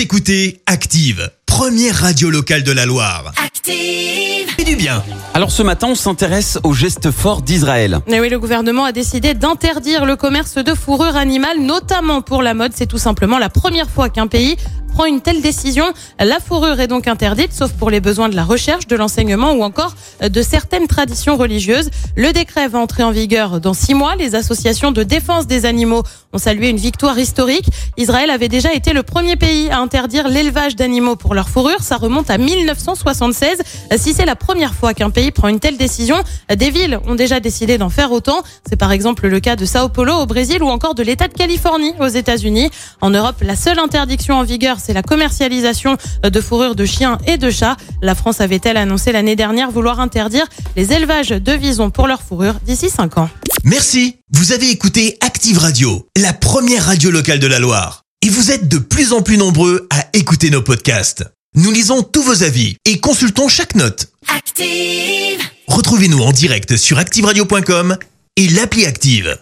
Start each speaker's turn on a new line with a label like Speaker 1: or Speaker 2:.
Speaker 1: Vous écoutez Active, première radio locale de la Loire.
Speaker 2: Active.
Speaker 1: Et du bien.
Speaker 3: Alors ce matin, on s'intéresse aux gestes forts d'Israël.
Speaker 4: Et oui, le gouvernement a décidé d'interdire le commerce de fourrure animale, notamment pour la mode. C'est tout simplement la première fois qu'un pays prend une telle décision. La fourrure est donc interdite, sauf pour les besoins de la recherche, de l'enseignement ou encore de certaines traditions religieuses. Le décret va entrer en vigueur dans six mois. Les associations de défense des animaux ont salué une victoire historique. Israël avait déjà été le premier pays à interdire l'élevage d'animaux pour leur fourrure. Ça remonte à 1976. Si c'est la première fois qu'un pays prend une telle décision, des villes ont déjà décidé d'en faire autant. C'est par exemple le cas de Sao Paulo au Brésil ou encore de l'État de Californie aux États-Unis. En Europe, la seule interdiction en vigueur, c'est la commercialisation de fourrure de chiens et de chats. La France avait-elle annoncé l'année dernière vouloir interdire les élevages de visons pour leur fourrure d'ici 5 ans?
Speaker 1: Merci. Vous avez écouté Active Radio, la première radio locale de la Loire. Et vous êtes de plus en plus nombreux à écouter nos podcasts. Nous lisons tous vos avis et consultons chaque note.
Speaker 2: Active.
Speaker 1: Retrouvez-nous en direct sur activeradio.com et l'appli Active.